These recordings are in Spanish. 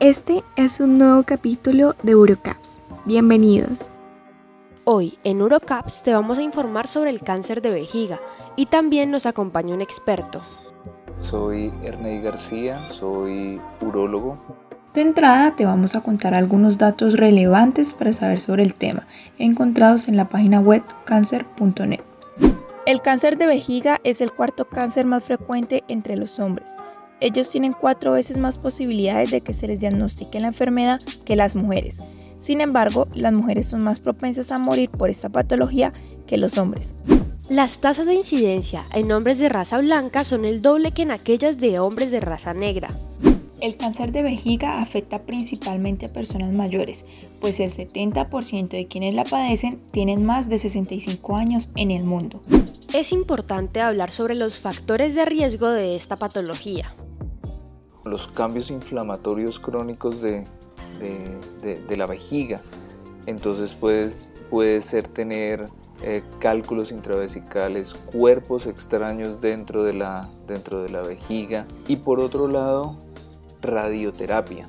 Este es un nuevo capítulo de Urocaps. Bienvenidos. Hoy en Urocaps te vamos a informar sobre el cáncer de vejiga y también nos acompaña un experto. Soy Ernei García, soy urólogo. De entrada te vamos a contar algunos datos relevantes para saber sobre el tema, encontrados en la página web cancer.net. El cáncer de vejiga es el cuarto cáncer más frecuente entre los hombres. Ellos tienen cuatro veces más posibilidades de que se les diagnostique la enfermedad que las mujeres. Sin embargo, las mujeres son más propensas a morir por esta patología que los hombres. Las tasas de incidencia en hombres de raza blanca son el doble que en aquellas de hombres de raza negra. El cáncer de vejiga afecta principalmente a personas mayores, pues el 70% de quienes la padecen tienen más de 65 años en el mundo. Es importante hablar sobre los factores de riesgo de esta patología. Los cambios inflamatorios crónicos de, la vejiga. Entonces pues, puede ser tener eh, cálculos intravesicales, cuerpos extraños dentro de, la, dentro de la vejiga y por otro lado radioterapia.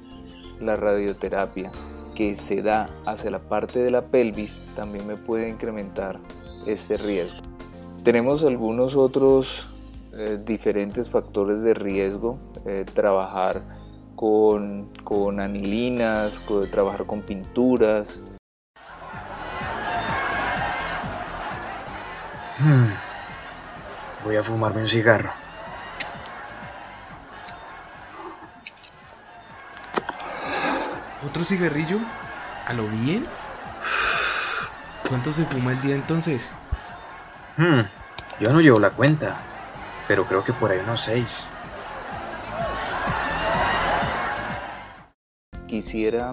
La radioterapia que se da hacia la parte de la pelvis también me puede incrementar este riesgo. Tenemos algunos otros eh, diferentes factores de riesgo, eh, trabajar con, con anilinas, trabajar con pinturas, Hmm. Voy a fumarme un cigarro. ¿Otro cigarrillo? ¿A lo bien? ¿Cuánto se fuma el día entonces? Hmm, yo no llevo la cuenta, pero creo que por ahí unos seis. Quisiera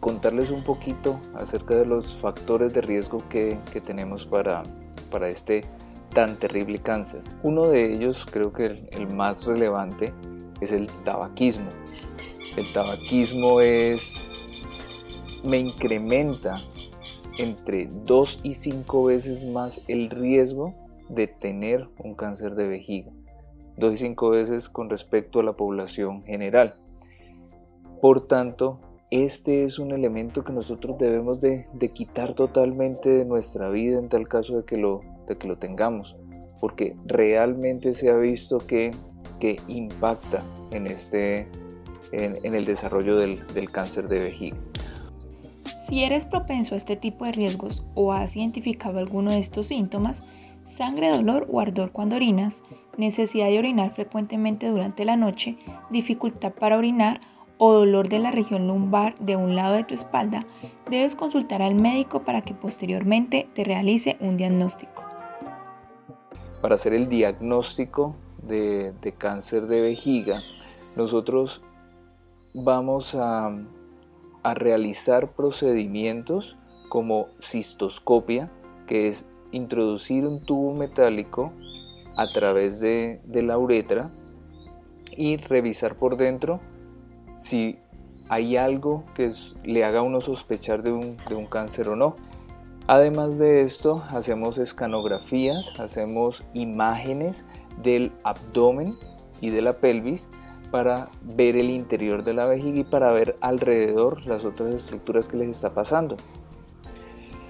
contarles un poquito acerca de los factores de riesgo que, que tenemos para para este tan terrible cáncer. Uno de ellos, creo que el, más relevante, es el tabaquismo. El tabaquismo es, me incrementa entre 2 y 5 veces más el riesgo de tener un cáncer de vejiga. 2 y 5 veces con respecto a la población general. Por tanto, este es un elemento que nosotros debemos de, quitar totalmente de nuestra vida en tal caso de que lo, de que lo tengamos, porque realmente se ha visto que, que impacta en, este, en, el desarrollo del, del cáncer de vejiga. Si eres propenso a este tipo de riesgos o has identificado alguno de estos síntomas, sangre, dolor o ardor cuando orinas, necesidad de orinar frecuentemente durante la noche, dificultad para orinar o dolor de la región lumbar de un lado de tu espalda, debes consultar al médico para que posteriormente te realice un diagnóstico. Para hacer el diagnóstico de, cáncer de vejiga, nosotros vamos a, realizar procedimientos como cistoscopia, que es introducir un tubo metálico a través de, la uretra y revisar por dentro si hay algo que le haga uno sospechar de un, cáncer o no. Además de esto, hacemos escanografías, hacemos imágenes del abdomen y de la pelvis para ver el interior de la vejiga y para ver alrededor las otras estructuras que les está pasando.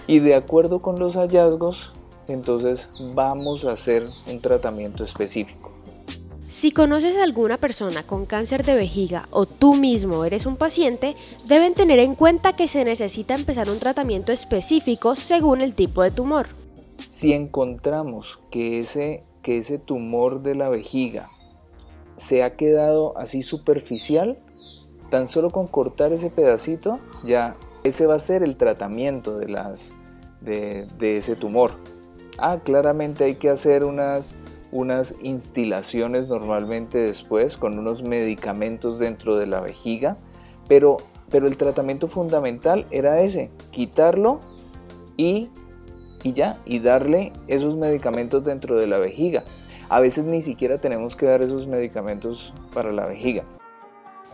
Y de acuerdo con los hallazgos, entonces vamos a hacer un tratamiento específico. Si conoces a alguna persona con cáncer de vejiga o tú mismo eres un paciente, deben tener en cuenta que se necesita empezar un tratamiento específico según el tipo de tumor. Si encontramos que ese, que ese tumor de la vejiga se ha quedado así superficial, tan solo con cortar ese pedacito, ya ese va a ser el tratamiento de, las, de, de ese tumor. Ah, claramente hay que hacer unas unas instilaciones normalmente después con unos medicamentos dentro de la vejiga, pero, pero el tratamiento fundamental era ese, quitarlo y, y ya, y darle esos medicamentos dentro de la vejiga. A veces ni siquiera tenemos que dar esos medicamentos para la vejiga.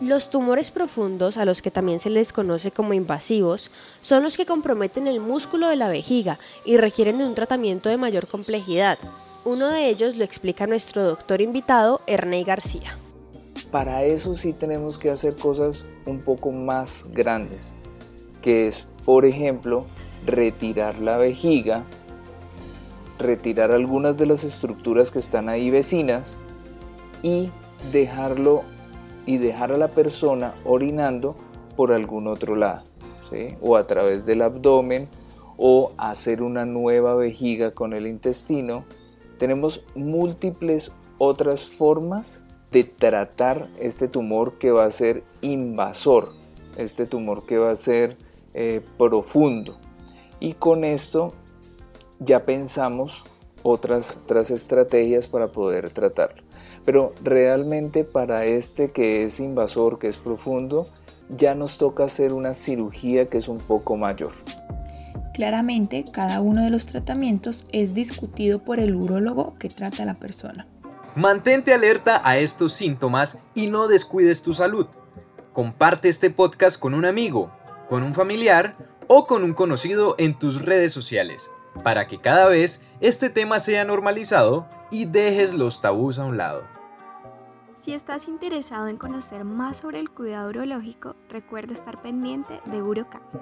Los tumores profundos, a los que también se les conoce como invasivos, son los que comprometen el músculo de la vejiga y requieren de un tratamiento de mayor complejidad. Uno de ellos lo explica nuestro doctor invitado, Ernei García. para eso sí tenemos que hacer cosas un poco más grandes, que es, por ejemplo, retirar la vejiga, retirar algunas de las estructuras que están ahí vecinas y dejarlo y dejar a la persona orinando por algún otro lado, o a través del abdomen, o hacer una nueva vejiga con el intestino. Tenemos múltiples otras formas de tratar este tumor que va a ser invasor, este tumor que va a ser eh, profundo. Y con esto ya pensamos otras, otras estrategias para poder tratarlo. Pero realmente para este que es invasor, que es profundo, ya nos toca hacer una cirugía que es un poco mayor. Claramente, cada uno de los tratamientos es discutido por el urólogo que trata a la persona. Mantente alerta a estos síntomas y no descuides tu salud. Comparte este podcast con un amigo, con un familiar o con un conocido en tus redes sociales, para que cada vez este tema sea normalizado y dejes los tabús a un lado. Si estás interesado en conocer más sobre el cuidado urológico, recuerda estar pendiente de Urocaps.